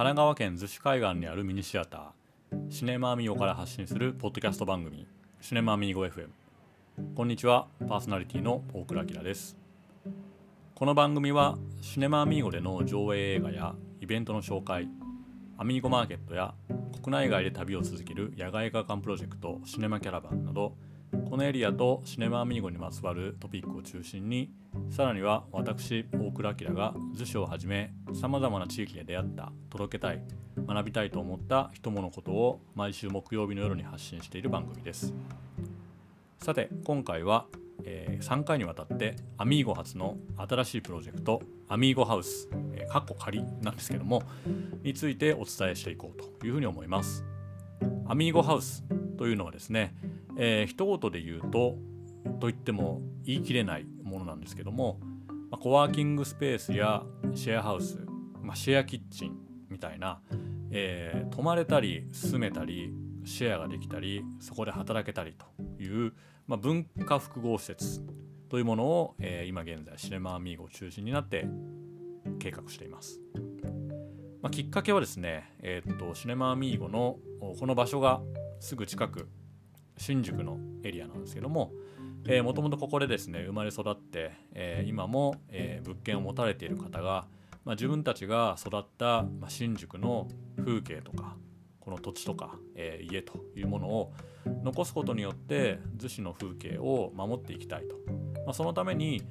神奈川県逗子海岸にあるミニシアターシネマアミーゴから発信するポッドキャスト番組シネマアミーゴ FM こんにちはパーソナリティの大倉明です。この番組はシネマアミーゴでの上映映画やイベントの紹介アミーゴマーケットや国内外で旅を続ける野外映画館プロジェクトシネマキャラバンなどこのエリアとシネマアミーゴにまつわるトピックを中心にさらには私大倉明が図書をはじめさまざまな地域で出会った届けたい学びたいと思った人物ことを毎週木曜日の夜に発信している番組です。さて今回は、えー、3回にわたってアミーゴ初の新しいプロジェクトアミーゴハウス、えー、かっこ仮なんですけどもについてお伝えしていこうというふうに思います。アミーゴハウスというのはですねえー、一言で言うとと言っても言い切れないですけども、まあ、コワーキングスペースやシェアハウス、まあ、シェアキッチンみたいな、えー、泊まれたり住めたりシェアができたりそこで働けたりという、まあ、文化複合施設というものを、えー、今現在シネマアミーゴを中心になって計画しています。まあ、きっかけはですね、えー、っとシネマアミーゴのこの場所がすぐ近く新宿のエリアなんですけどももともとここでですね生まれ育って、えー、今も、えー、物件を持たれている方が、まあ、自分たちが育った、まあ、新宿の風景とかこの土地とか、えー、家というものを残すことによって逗子の風景を守っていきたいと、まあ、そのために、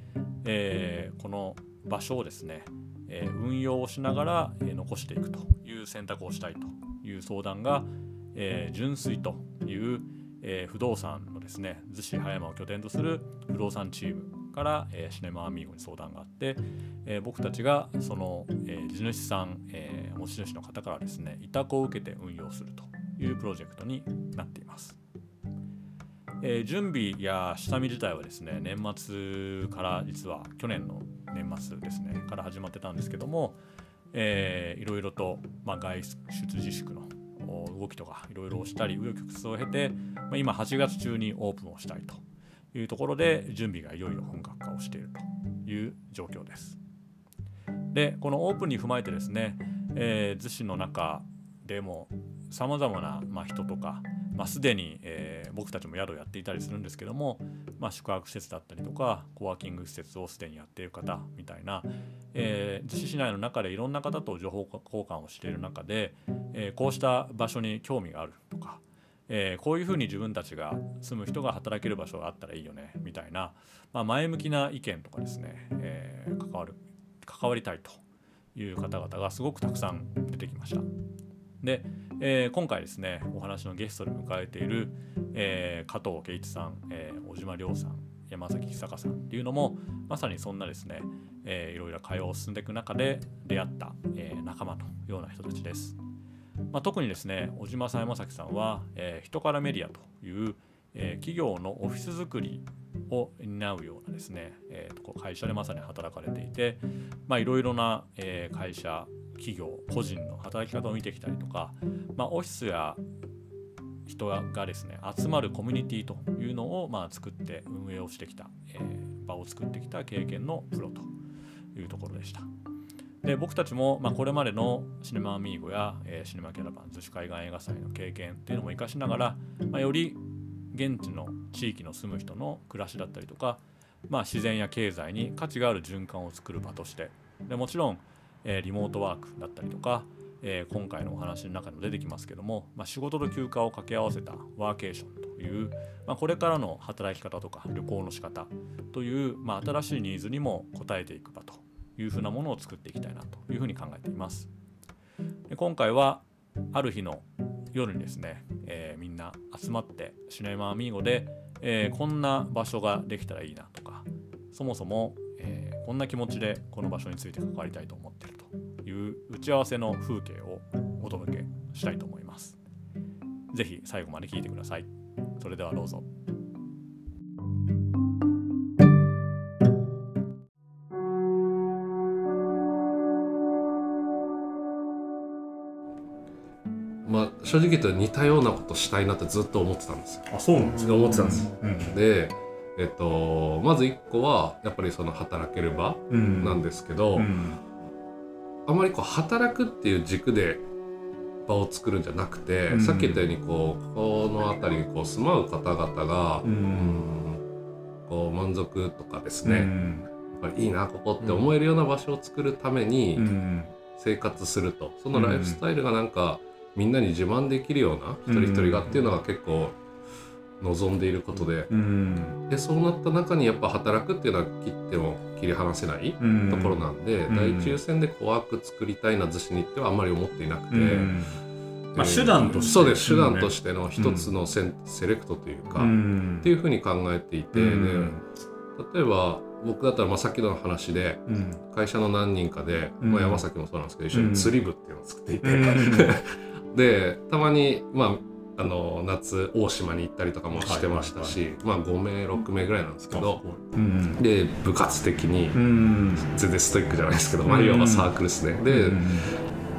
えー、この場所をですね、えー、運用をしながら、えー、残していくという選択をしたいという相談が、えー、純粋というえー、不動産のですね逗子葉山を拠点とする不動産チームから、えー、シネマアミーゴに相談があって、えー、僕たちがその、えー、地主さん、え、持ち主の方からですね委託を受けて運用するというプロジェクトになっています。え、準備や下見自体はですね年末から実は去年の年末ですねから始まってたんですけども、えー、いろいろと、まあ、外出自粛の動きとかいろいろしたり紆余曲折を経て、まあ、今8月中にオープンをしたいというところで準備がいよいよ本格化をしているという状況です。でこのオープンに踏まえてですね、えー、逗子の中でもさまざまな、ま、人とか、まあ、すでに、えー、僕たちも宿をやっていたりするんですけども、まあ、宿泊施設だったりとかコワーキング施設をすでにやっている方みたいな、えー、逗子市内の中でいろんな方と情報交換をしている中で、えー、こうした場所に興味があるとか、えー、こういうふうに自分たちが住む人が働ける場所があったらいいよねみたいな、まあ、前向きな意見とかですね、えー、関わる関わりたいという方々がすごくたくさん出てきました。で、えー、今回ですねお話のゲストで迎えている、えー、加藤圭一さん、えー、小島亮さん山崎久香さんっていうのもまさにそんなですね、えー、いろいろ会話を進んでいく中で出会った、えー、仲間というような人たちです。まあ、特にですね小島さん山崎さんは、えー、人からメディアという、えー、企業のオフィス作りを担うようなですね、えー、会社でまさに働かれていていろいろな、えー、会社企業個人の働き方を見てきたりとか、まあ、オフィスや人がですね集まるコミュニティというのをまあ作って運営をしてきた、えー、場を作ってきた経験のプロというところでした。で僕たちも、まあ、これまでのシネマアミーゴや、えー、シネマキャラバン逗子海岸映画祭の経験っていうのも生かしながら、まあ、より現地の地域の住む人の暮らしだったりとか、まあ、自然や経済に価値がある循環を作る場としてでもちろん、えー、リモートワークだったりとか、えー、今回のお話の中にも出てきますけども、まあ、仕事と休暇を掛け合わせたワーケーションという、まあ、これからの働き方とか旅行の仕方という、まあ、新しいニーズにも応えていく場というふうなものを作っていきたいなというふうに考えています。で今回はある日の夜にですね、えー、みんな集まってシネマアミーゴで、えー、こんな場所ができたらいいなとかそもそも、えー、こんな気持ちでこの場所について関わりたいと思っているという打ち合わせの風景をお届けしたいと思います。ぜひ最後まで聞いてください。それではどうぞ。正直言うと似たようなことしたいなってずっと思ってたんですよ。あそうなんですか？思ってたんです、うん、で、えっと、まず1個はやっぱりその働ける場なんですけど、うん。うん、あまりこう働くっていう軸で場を作るんじゃなくて、うん。さっき言ったようにこうこの辺りにこう住まう方々が、ううん。んこう満足とかですね、うん。やっぱりいいなここって思えるような場所を作るためにうん。生活すると、そのライフスタイルがなんかみんなに自慢できるような一人一人がっていうのが結構望んでいることで。うん。でそうなった中にやっぱ働くっていうのは切っても切り離せないうん。ところなんで、うん。第一優先でコワーク作りたいな逗子に行ってはあんまり思っていなくて、うん。まあ手段として。そうです手段としての一つのセ,、セレクトというか、うん。っていうふうに考えていて、うん。で例えば僕だったらまあさっきの話でうん。会社の何人かで、うん。まあ、山崎もそうなんですけど一緒に釣り部っていうのを作っていて、うん。でたまにまああの夏大島に行ったりとかもしてましたし、まあ5名6名ぐらいなんですけど、うん。で部活的にうん全然ストイックじゃないですけど、まあ、うんいわばサークルですね。で、うん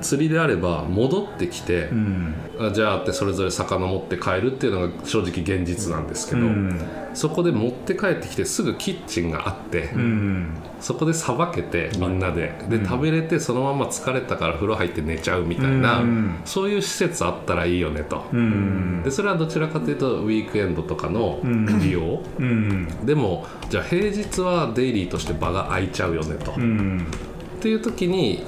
釣りであれば戻ってきて、うん。あじゃあってそれぞれ魚持って帰るっていうのが正直現実なんですけど、うん。そこで持って帰ってきてすぐキッチンがあって、うん。そこでさばけてみんなで、でうん。食べれてそのまま疲れたから風呂入って寝ちゃうみたいな、うん。そういう施設あったらいいよねと。うん。でそれはどちらかというとウィークエンドとかのうん。利用、うん。でもじゃあ平日はデイリーとして場が空いちゃうよねと、っうん。ていう時に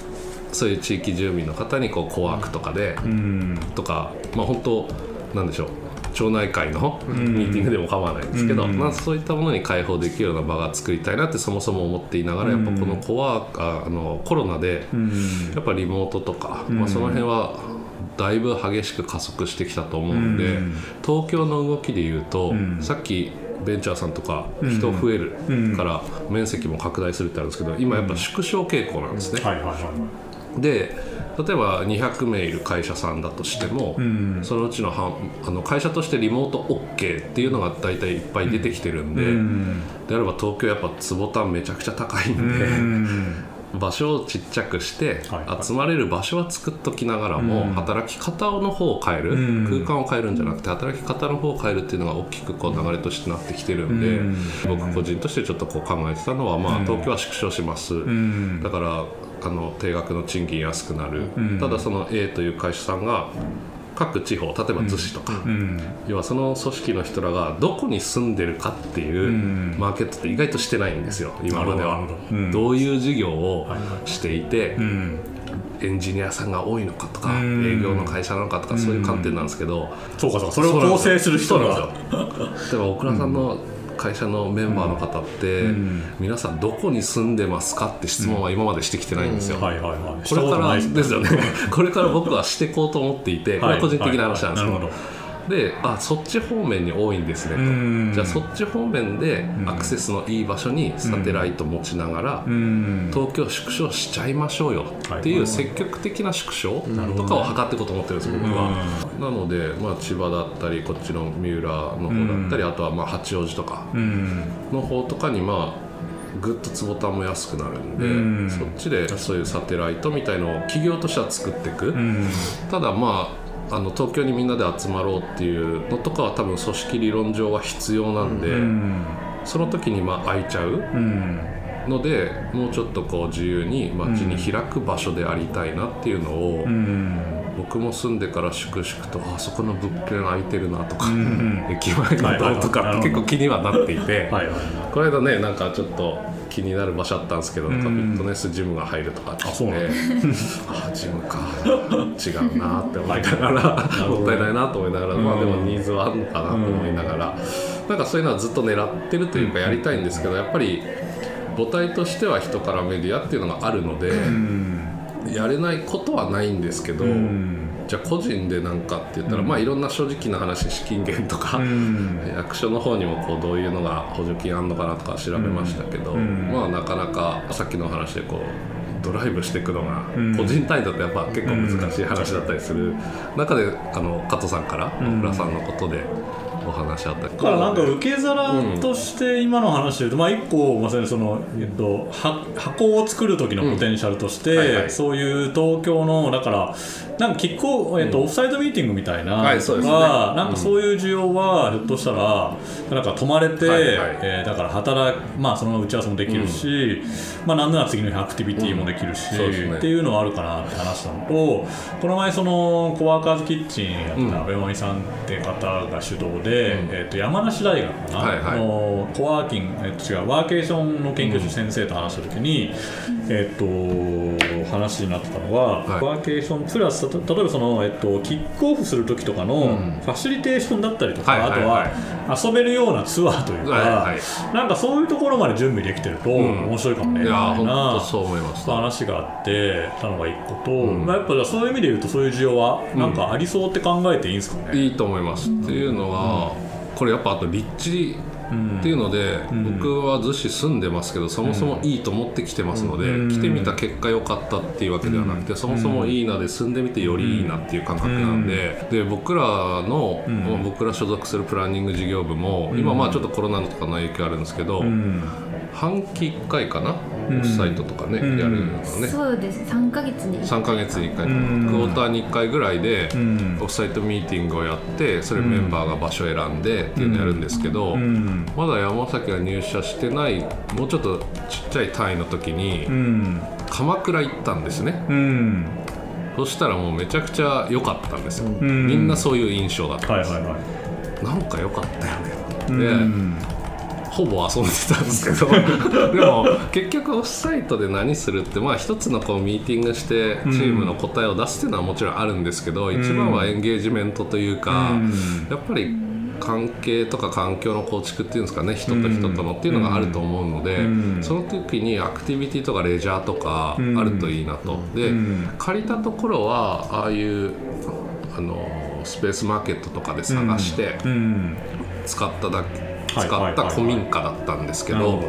そういう地域住民の方にこうコワークとかで、うん。とかまあ本当なんでしょう町内会のん。ミーティングでも構わないですけど、うん。まあ、そういったものに開放できるような場が作りたいなってそもそも思っていながらやっぱこのコワああのコロナでうん。やっぱリモートとか、うん。まあ、その辺はだいぶ激しく加速してきたと思うので、うん。東京の動きで言うと、うん。さっきベンチャーさんとかうん。人増えるうん。から面積も拡大するってあるんですけど今やっぱ縮小傾向なんですね。で例えば200名いる会社さんだとしても、いうん。そのうちの半あの会社としてリモート OK っていうのが大体いっぱい出てきてるんで、うん。であれば東京やっぱ坪単めちゃくちゃ高いんで、うん。場所をちっちゃくして、集まれる場所は作っときながらも、うん。働き方の方を変える、うん。空間を変えるんじゃなくて働き方の方を変えるっていうのが大きくこう流れとしてなってきてるんで、うん。僕個人としてちょっとこう考えてたのは、まあ、うん。東京は縮小します、うん。だからあの定額の賃金安くなる、うん。ただその A という会社さんが各地方例えば逗子とか、うん。要はその組織の人らがどこに住んでるかっていううん。マーケットって意外としてないんですよ今までは。どういう事業をしてい。て、うん。エンジニアさんが多いのかとか、うん。営業の会社なのかとか、そういう観点なんですけど、そうかそうか。それを構成する人なんですよ。例えば大倉さんの会社のメンバーの方って、うん。皆さんどこに住んでますかって質問は今までしてきてないんですよ、これからですよね。これから僕はしていこうと思っていてこれは個人的な話なんですけど、はいはいであそっち方面に多いんですねと、うん。じゃあそっち方面でん。アクセスのいい場所にサテライト持ちながら、うん。東京縮小しちゃいましょうよっていう積極的な縮小とかを図っていこうと思ってるんです僕は。なので、まあ、千葉だったりこっちの三浦の方だったり、あとはまあ八王子とかうん。の方とかにまあぐっと坪単も安くなるんで、うん。そっちでそういうサテライトみたいのを企業としては作っていく、うん。ただまああの東京にみんなで集まろうっていうのとかは多分組織理論上は必要なんで、うん。その時にまあ空いちゃううん。のでもうちょっとこう自由に街に開く場所でありたいなっていうのを、うん。僕も住んでから粛々とあそこの物件空いてるなとか、ん。駅前のどうとかって結構気にはなっていて、はいはい。この間ねなんかちょっと気になる場所あったんですけど、なんかフィットネスジムが入るとかってああジムか。違うなって思いながら、もったいないなと思いながら、まあでもニーズはあるのかなと思いながら、なんかそういうのはずっと狙ってるというかやりたいんですけどやっぱり母体としては人からメディアっていうのがあるので、うん。やれないことはないんですけど、うんじゃあ個人でなんかって言ったら、まあいろんな正直な話資金源とか、うん。役所の方にもこうどういうのが補助金あんのかなとか調べましたけど、うん。まあなかなかさっきの話でこうドライブしていくのがうん。個人単位だとやっぱ結構難しい話だったりする中であの加藤さんからうん。小倉さんのことでお話あったりだからなんか受け皿として今の話で言うと、まあ一個まさにその、えっと、は箱を作る時のポテンシャルとして、うんはいはい。そういう東京のだからなんかキックオフ、えっとオフサイドミーティングみたいな、はいね。はなんかそういう需要はひょっとしたらなんか泊まれて、はいはい。えーだから働くまあその打ち合わせもできるし、まあなんなら次の日アクティビティもできるし、ね。っていうのはあるかなって話したのとこの前そのコワーカーズキッチンやうん。った上森さんって方が主導で、えっと山梨大学かな、はいはい。のコワーキング、えっと違うワーケーションの研究所先生と話した時に、えっと話になってたのは、はい。ワーケーションプラスた例えばその、えっと、キックオフする時とかのん。ファシリテーションだったりとか、はいはいはい。あとは遊べるようなツアーというか、はいはい。なんかそういうところまで準備できてるとん。面白いかもね、いやみたい本な当そう思います。話があってたのが一個と、ん。まあ、やっぱそういう意味で言うとそういう需要はなんかありそうって考えていいんですかね？いいと思います。っていうのは、これやっぱあと立地っていうので、ん。僕は逗子住んでますけどそもそもいいと思ってきてますので、うん。来てみた結果良かったっていうわけではなくて、そもそもいいなで住んでみてよりいいなっていう感覚なんで,、で僕らの、僕ら所属するプランニング事業部も、今まあちょっとコロナとかの影響あるんですけど、うん。半期1回かな、サイトとかね、うん。やるのね、そうです。3ヶ月に3ヶ月に1回、うん。クォーターに1回ぐらいで、うん。オフサイトミーティングをやってそれメンバーが場所選んでっていうのをやるんですけど、うん。まだ山崎が入社してないもうちょっとちっちゃい単位の時にうん。鎌倉行ったんですね。うん。そしたらもうめちゃくちゃ良かったんですよ、ん。みんなそういう印象だったんです、はいはいはい。なんか良かったよねうで、んほぼ遊んでたんですけど。でも結局オフサイトで何するってまあ一つのこうミーティングしてチームの答えを出すっていうのはもちろんあるんですけど、一番はエンゲージメントというか、うん。やっぱり関係とか環境の構築っていうんですかね人と人とのっていうのがあると思うので、うん。その時にアクティビティとかレジャーとかうん。あるといいなと。で、うん。借りたところはああいうあのスペースマーケットとかで探してうん。使っただけ、はい使った古民家だったんですけど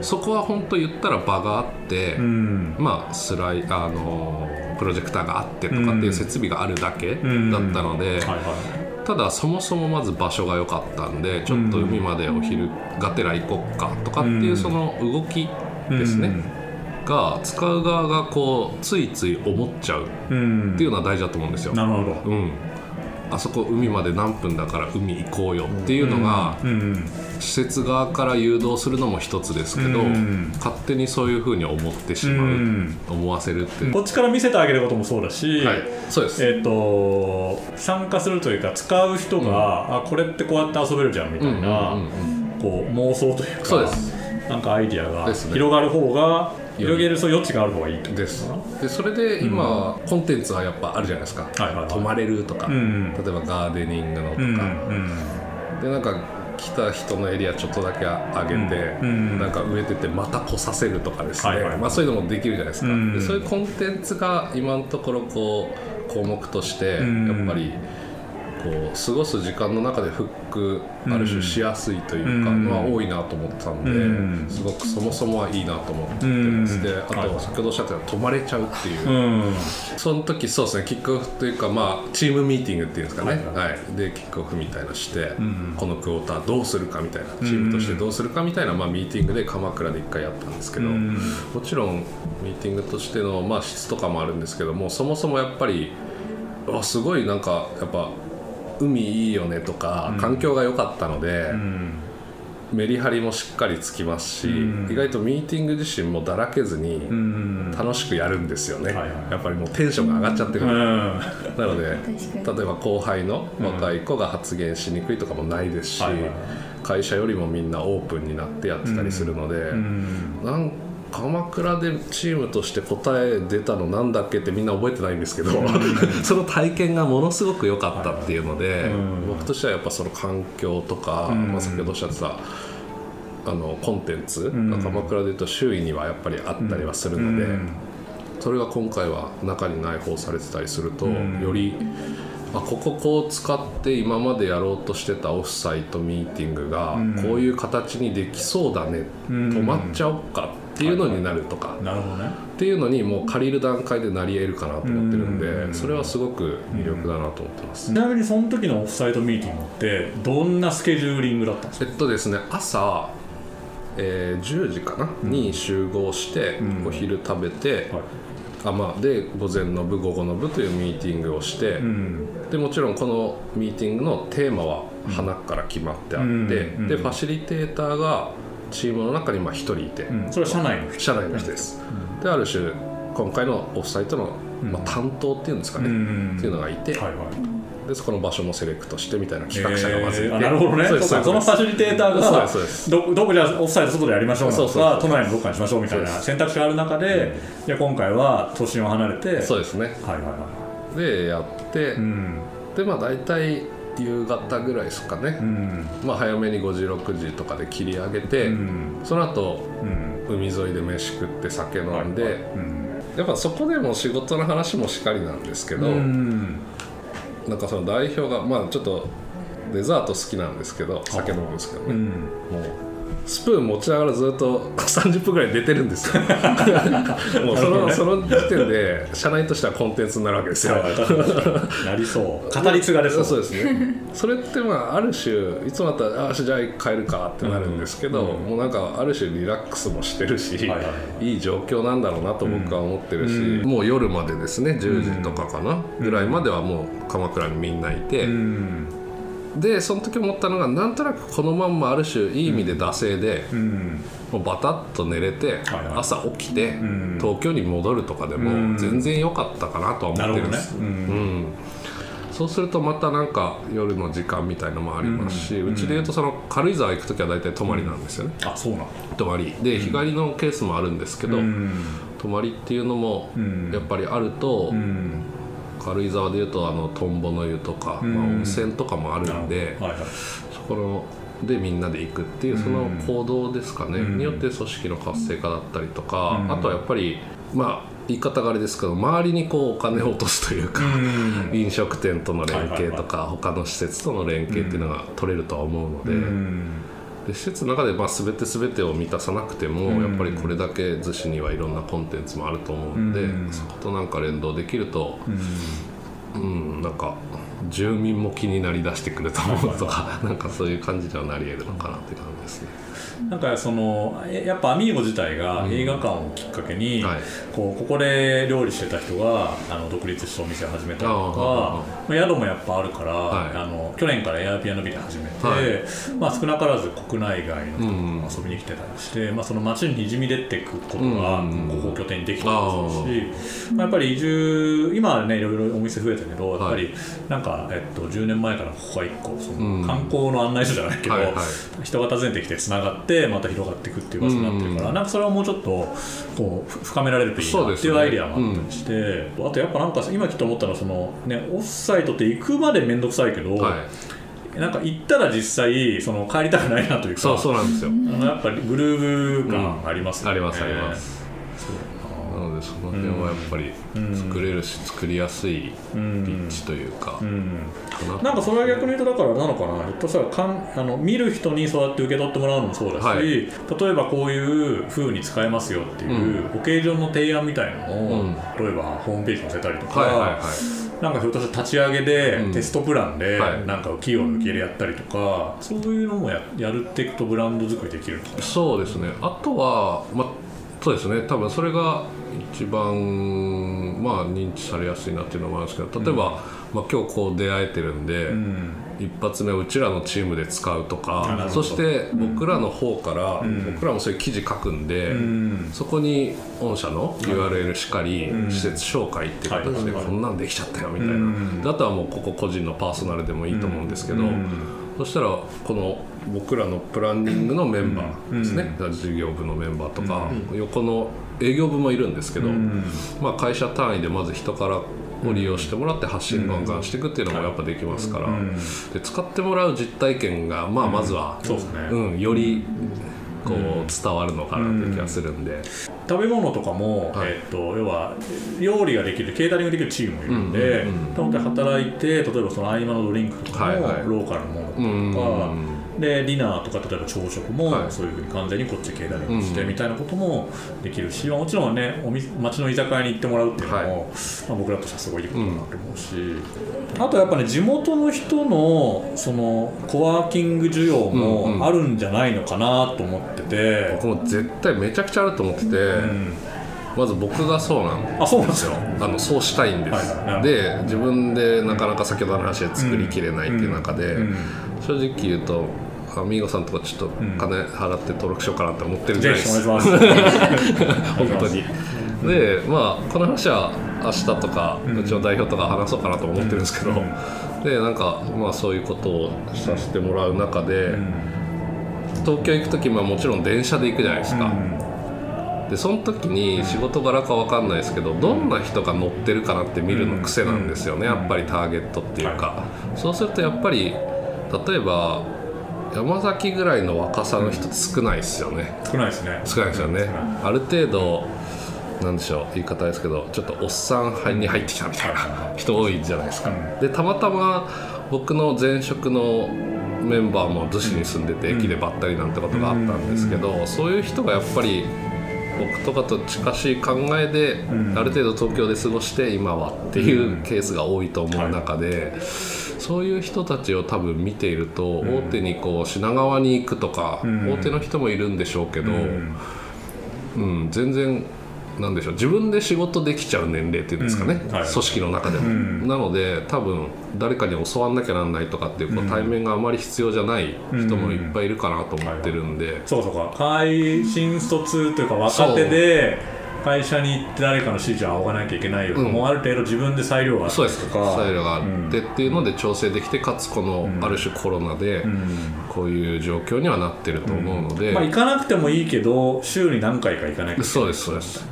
そこは本当言ったら場があって、うん。まあスライあのプロジェクターがあってとかっていう設備があるだけだったので、ただそもそもまず場所が良かったんでちょっと海までお昼がてら行こっかとかっていうその動きいですね、が使う側がこうついつい思っちゃううんっていうのは大事だと思うんですよ。なるほど。うんあそこ海まで何分だから海行こうよっていうのがうん施設側から誘導するのも一つですけどうん勝手にそういうふうに思ってしまううん思わせるっていう。こっちから見せてあげることもそうだし、はい。そうです。えっ、と参加するというか使う人が、あこれってこうやって遊べるじゃんみたいな、こう妄想というかそうです。なんかアイディアが広がる方が、広げるそう余地がある方がいいです。でそれで今、コンテンツはやっぱあるじゃないですか、はいはいはい。泊まれるとか、うん例えばガーデニングのとか、うんうんでなんか来た人のエリアちょっとだけ上げて、うんうんなんか植えててまた来させるとかですね、はいはいはい。まあ、そういうのもできるじゃないですか、うんでそういうコンテンツが今のところこう項目としてうん。やっぱりこう過ごす時間の中でフックある種しやすいというかうん。のは多いなと思ってたんで、うん。すごくそもそもはいいなと思って。ます、うん。であはい。と先ほどおっしゃったように泊まれちゃうっていう。うん。その時そうですねキックオフというかまあチームミーティングっていうんですかね。ははい。い、でキックオフみたいなして、ん。このクォーターどうするかみたいなチームとしてどうするかみたいな、まあ、ミーティングで鎌倉で1回やったんですけど、うん。もちろんミーティングとしての、まあ、質とかもあるんですけどもそもそもやっぱりあすごいなんかやっぱ海いいよねとか、環境が良かったので、うん。メリハリもしっかりつきますし、うん。意外とミーティング自身もだらけずにうん。楽しくやるんですよね、はいはい。やっぱりもうテンションが上がっちゃってる、うん。なので例えば後輩の若い子が発言しにくいとかもないですし、はいはいはい。会社よりもみんなオープンになってやってたりするので、うん。なん鎌倉でチームとして答え出たのなんだっけってみんな覚えてないんですけど、その体験がものすごく良かったっていうので、うん。僕としてはやっぱその環境とか、うん。まあ、先ほどおっしゃってたあのコンテンツ、ん。鎌倉でいうと周囲にはやっぱりあったりはするので。うん。それが今回は中に内包されてたりすると、うん。よりあこここう使って今までやろうとしてたオフサイトミーティングがうん。こういう形にできそうだね、うん。止まっちゃおっかっっていうのになるとか、なるほどね。っていうのにもう借りる段階でなり得るかなと思ってるんで、うん。それはすごく魅力だなと思ってます、ちなみにその時のオフサイトミーティングってどんなスケジューリングだったんですか？えっとですね朝、えー10時かな、に集合して、うん。お昼食べて、はい。あまあ、で午前の部午後の部というミーティングをして、うん。でもちろんこのミーティングのテーマは花から決まってあって、うん。でうん。ファシリテーターがチームの中にまあ1人いて、うん。それは社内の人。社内の人です、である種今回のオフサイトの、まあ、担当っていうんですかね、うん。っていうのがいて、はいはい。でそこの場所もセレクトしてみたいな企画者がまずいて、えー。あなるほどね。そそのファシリテーターがそうですそうです。どどこじゃあオフサイド外でやりましょうなとか都内のどっかにしましょうみたいな選択肢がある中でじゃあ今回は都心を離れてそうですね。はいはいはでやって、いうん。でまあ大体夕方ぐらいですかね、うん。まあ、早めに5時6時とかで切り上げて、うん。その後うん。海沿いで飯食って酒飲んで、うん。やっぱそこでも仕事の話もしかりなんですけど、うん。なんかその代表がまあちょっとデザート好きなんですけど酒飲むんですけどね、うん。もうスプーン持ちながらずっと 30分ぐらい寝てるんですよ。もうそのその時点で社内としてはコンテンツになるわけですよ、なりそう。語り継がれそう。そうですね。それってまあある種いつもだったら「あじゃあ帰るか」ってなるんですけど、うん。もうなんかある種リラックスもしてるし、はいはいはい。いい状況なんだろうなと僕は思ってるし、うん。もう夜までですね。10時とかかな、ぐらいまではもう鎌倉にみんないて、うんでその時思ったのがなんとなくこのまんまある種いい意味で惰性で、うん。もうバタッと寝れて、はいはい。朝起きて、ん。東京に戻るとかでうん。も全然良かったかなとは思ってるんです、うん。うん。そうするとまたなんか夜の時間みたいのもありますし、うちでいうとその軽井沢行く時は大体泊まりなんですよね、あそうなんだ。泊まり。で日帰りのケースもあるんですけど、うん。泊まりっていうのもうん。やっぱりあると、うん軽井沢でいうとあのトンボの湯とか、うん。まあ、温泉とかもあるんで、はいはい。そこのでみんなで行くっていうその行動ですかね、うん。によって組織の活性化だったりとか、うん。あとはやっぱりまあ言い方があれですけど周りにこうお金を落とすというか、うん。飲食店との連携とか、は他の施設との連携っていうのが取れるとは思うので,、うんで施設の中でまあ全て全てを満たさなくても、うん。やっぱりこれだけ逗子にはいろんなコンテンツもあると思うので、うん。そことなんか連動できると、うん。うん、なんか住民も気になりだしてくると思うとか、なんかそういう感じにはなり得るのかなって感じですね。なんかそのえやっぱアミーゴ自体が映画館をきっかけに、はい。こうここで料理してた人があの独立してお店を始めたりとあかあまあ、宿もやっぱあるから、はい。あの去年から Airbnb で始めて、はい。まあ、少なからず国内外の人うんが遊びに来てたりして、まあ、その街ににじみ出ていくことがうんここを拠点にできたりするし、まあ、やっぱり移住今はねいろいろお店増えたけどやっぱりなんか、えっと、10年前からここが一個そうん。の観光の案内所じゃないけど、はいはい。人が訪ねてきてつながってまた広がっていくっていう場所になってるから、うん。なんかそれはもうちょっとこうふ深められるといいなっていうアイデアもあったりして、あとやっぱなんか今ちょっと思ったのはその、ね、オフサイトって行くまで面倒くさいけど、はい、なんか行ったら実際その帰りたくないなというかそうそうなんですよ。あのやっぱりグルーヴ感ありますよね、ありますあります。でその辺はやっぱり作れるし作りやすいうん。立地というか、な。なんかそれは逆に言うとだからなのかな。ひょっとしたらかんあの見る人にそうやって受け取ってもらうのもそうだし、はい。例えばこういう風に使えますよっていう、オケージョンの提案みたいなのを、うん。例えばホームページに載せたりとか、はいはいはい。なんかひょっとしたら立ち上げで、うん。テストプランで、はい。なんか企業の受け入れやったりとかそういうのもややるっていくとブランド作りできるそうですね。あとはまあそうですね。多分それが一番まあ認知されやすいなっていうのもあるんですけど例えば、まあ、今日こう出会えてるんで、うん。一発目うちらのチームで使うとかそして僕らの方から、ん。僕らもそういう記事書くんで、うん。そこに御社の URL しかり、うん。施設紹介っていう形ではい。こんなんできちゃったよみたいな、あとはもうここ個人のパーソナルでもいいと思うんですけど、うん。そしたらこの僕らのプランニングのメンバーですね、事業部のメンバーとか、横の営業部もいるんですけど、うん。まあ、会社単位でまず人からを利用してもらって発信ガンガンしていくっていうのもやっぱできますから、うん。で使ってもらう実体験が、まあ、まずは、そうですね、うん、よりこう伝わるのかなっていう気がするんで、食べ物とかも、はい。えっと要は料理ができるケータリングできるチームもいるんで、うん。うん。うん。働いて例えばその合間のドリンクとかも、はいはい。ローカルのものとか、うんでディナーとか例えば朝食もはい。そういうふうに完全にこっちケータリングしてうん。みたいなこともできるし、まあもちろんねお店町の居酒屋に行ってもらうっていうのも、はい。まあ、僕らとしてはすごいいいことだなと思うし、あとやっぱね地元の人のそのコワーキング需要もあるんじゃないのかなと思ってて、僕も絶対めちゃくちゃあると思ってて、うん。まず僕がそうなん。あそうなんですよ。あのそうしたいんです、はい。はいで自分でなかなか先ほどの話で作りきれないっていう中で、うん。正直言うとアミーゴさんとかちょっと金払って登録しようかなって思ってるぐぜらいですひ お願いします。本当に。でまあこの話は明日とか、ううんちの代表とか話そうかなと思ってるんですけど、うん。でなんかまあそういうことをさせてもらう中で、うん。東京行く時ももちろん電車で行くじゃないですか、でその時に仕事柄か分かんないですけどどんな人が乗ってるかなって見るの癖なんですよね、うん。やっぱりターゲットっていうか、そうするとやっぱり例えば山崎ぐらいの若さの人少ないですよね。少ないですね。少ないですよね。ある程度なんでしょう言い方ですけどちょっとおっさんに入ってきたみたいな人多いじゃないですか、うん。でたまたま僕の前職のメンバーも逗子に住んでてうん。駅でばったりなんてことがあったんですけど、そういう人がやっぱり僕とかと近しい考えで、ん。ある程度東京で過ごして今はっていうケースが多いと思う中で、そういう人たちを多分見ていると、大手にこう品川に行くとか、ん。大手の人もいるんでしょうけど、うん。うん、全然なんでしょう自分で仕事できちゃう年齢っていうんですかね、うん。はい。組織の中でも、うん。なので多分誰かに教わんなきゃなんないとかっていうこう対面があまり必要じゃない人もいっぱいいるかなと思ってるんで、そうかそう。か会新卒というか若手で会社に行って誰かの指示を仰がなきゃいけないよ。うん。もうある程度自分で裁量があったそうです。りとかスタイルがあってっていうので調整できてかつこのある種コロナでうん。こういう状況にはなってると思うので、まあ、行かなくてもいいけど週に何回か行かないけない。そうですそうです。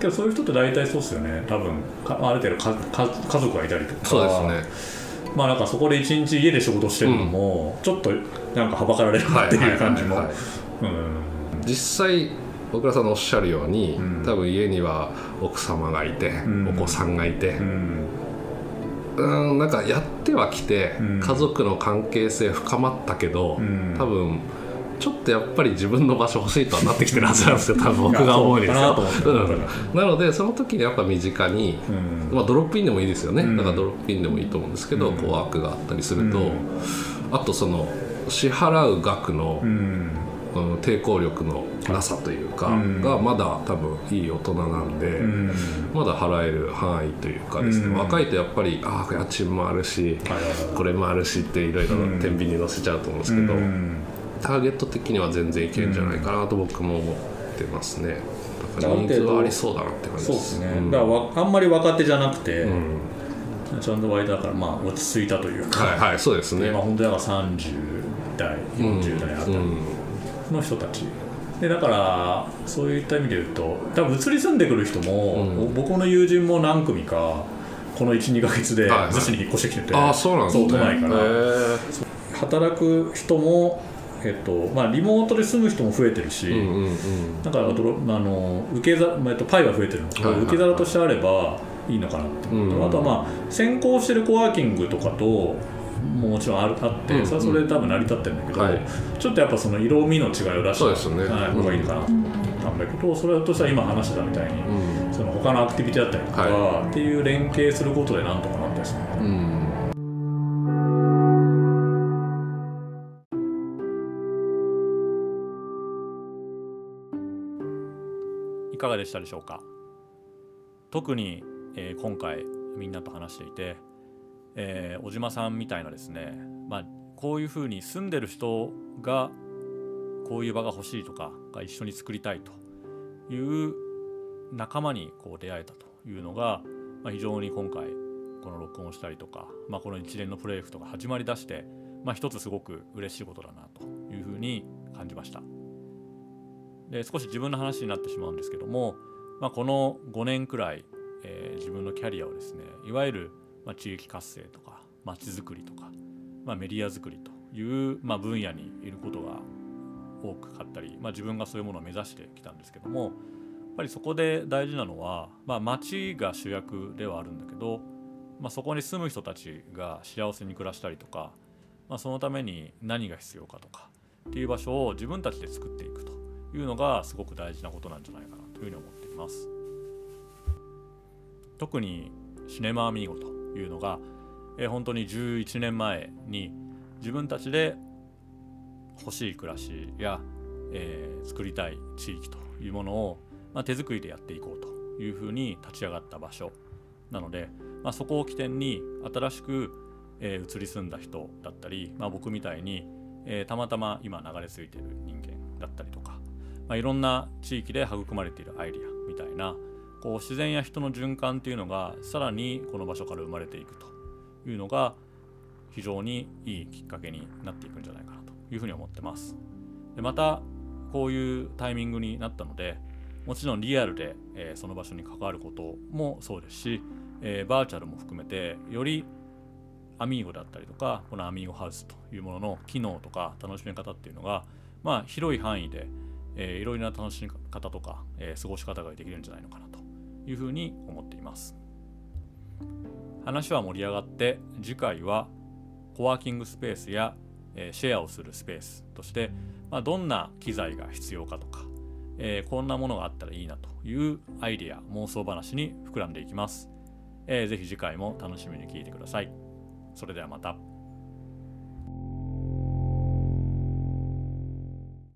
けどそういう人って大体そうですよね。多分かある程度かか家族がいたりとか。そうですね。まあなんかそこで一日家で仕事してるのも、ちょっとなんかはばかられるなっていう感じも。実際僕らさんのおっしゃるように、ん。多分家には奥様がいて、ん。お子さんがいて、うん。うんなんかやってはきて、うん。家族の関係性深まったけど、ん。多分ちょっとやっぱり自分の場所欲しいとはなってきてるはずなんですよ多分僕が思うんですよ。なのでその時にやっぱ身近に、うん。まあ、ドロップインでもいいですよね、うん。だからドロップインでもいいと思うんですけど、うん。コワークがあったりすると、うん。あとその支払う額の、うんうん抵抗力のなさというか、うん。がまだ多分いい大人なんで、うん。まだ払える範囲というかですね、うん。若いとやっぱりああ家賃もあるしこれもあるしっていろいろうん天秤に乗せちゃうと思うんですけど、うん。ターゲット的には全然いけるんじゃないかなと僕も思ってますね。だかニーズはありそうだなって感じでそうですすね、うん。だからわあんまり若手じゃなくて、うん。ちゃんと割とだからまあ落ち着いたというか、はいはいそうですね。でまあ本当にだから30代40代あたりの人たち、でだからそういった意味で言うと多分移り住んでくる人も、うん。僕の友人も何組かこの12か月で逗子に引っ越してきてて、ああそうなんですね。都内から。働く人も、えっとまあ、リモートで住む人も増えてるし、うんうんうん。だからあの受け皿、まあえっと、パイは増えてるんではいはいはい。受け皿としてあればいいのかなっていうのと、うん。あとはまあ先行してるコワーキングとかとももちろんあるあって、うん。それはそれで多分成り立ってるんだけど、はい。ちょっとやっぱその色味の違いを出したそうですね。はい、いかなと思ったんだけど、それとしては今話してたみたいに、うん。その他のアクティビティだったりとか、はっていう連携することでなんとかなったですね。うん。いかがでしたでしょうか？特に、えー今回みんなと話していて、えー小島さんみたいなですね、まあ、こういうふうに住んでる人がこういう場が欲しいとかが一緒に作りたいという仲間にこう出会えたというのが、まあ、非常に今回この録音をしたりとか、まあ、この一連のプロジェクトが始まりだして、まあ、一つすごく嬉しいことだなというふうに感じました。で少し自分の話になってしまうんですけども、まあ、この5年くらい、えー自分のキャリアをですねいわゆる、まあ、地域活性とかまちづくりとか、まあ、メディア作りという、まあ、分野にいることが多くあったり、まあ、自分がそういうものを目指してきたんですけどもやっぱりそこで大事なのは、まあ、町が主役ではあるんだけど、まあ、そこに住む人たちが幸せに暮らしたりとか、まあ、そのために何が必要かとかっていう場所を自分たちで作っていくというのがすごく大事なことなんじゃないかなというふうに思っています。特にシネマアミーゴというのが、えー、本当に11年前に自分たちで欲しい暮らしや、えー、作りたい地域というものを、まあ、手作りでやっていこうというふうに立ち上がった場所。なので、まあ、そこを起点に新しく、えー、移り住んだ人だったり、まあ、僕みたいに、えー、たまたま今流れ着いてる人間だったりとか、まあ、いろんな地域で育まれているアイデアみたいなこう自然や人の循環っていうのがさらにこの場所から生まれていくというのが非常にいいきっかけになっていくんじゃないかなというふうに思ってます。でまたこういうタイミングになったのでもちろんリアルで、えー、その場所に関わることもそうですし、えー、バーチャルも含めてよりアミーゴだったりとかこのアミーゴハウスというものの機能とか楽しみ方っていうのが、まあ、広い範囲で、えー、いろいろな楽しみ方とか、え、過ごし方ができるんじゃないのかなというふうに思っています。話は盛り上がって次回はコワーキングスペースや、シェアをするスペースとして、まあ、どんな機材が必要かとかえー、こんなものがあったらいいなというアイデア妄想話に膨らんでいきます、えー、ぜひ次回も楽しみに聞いてください。それではまた。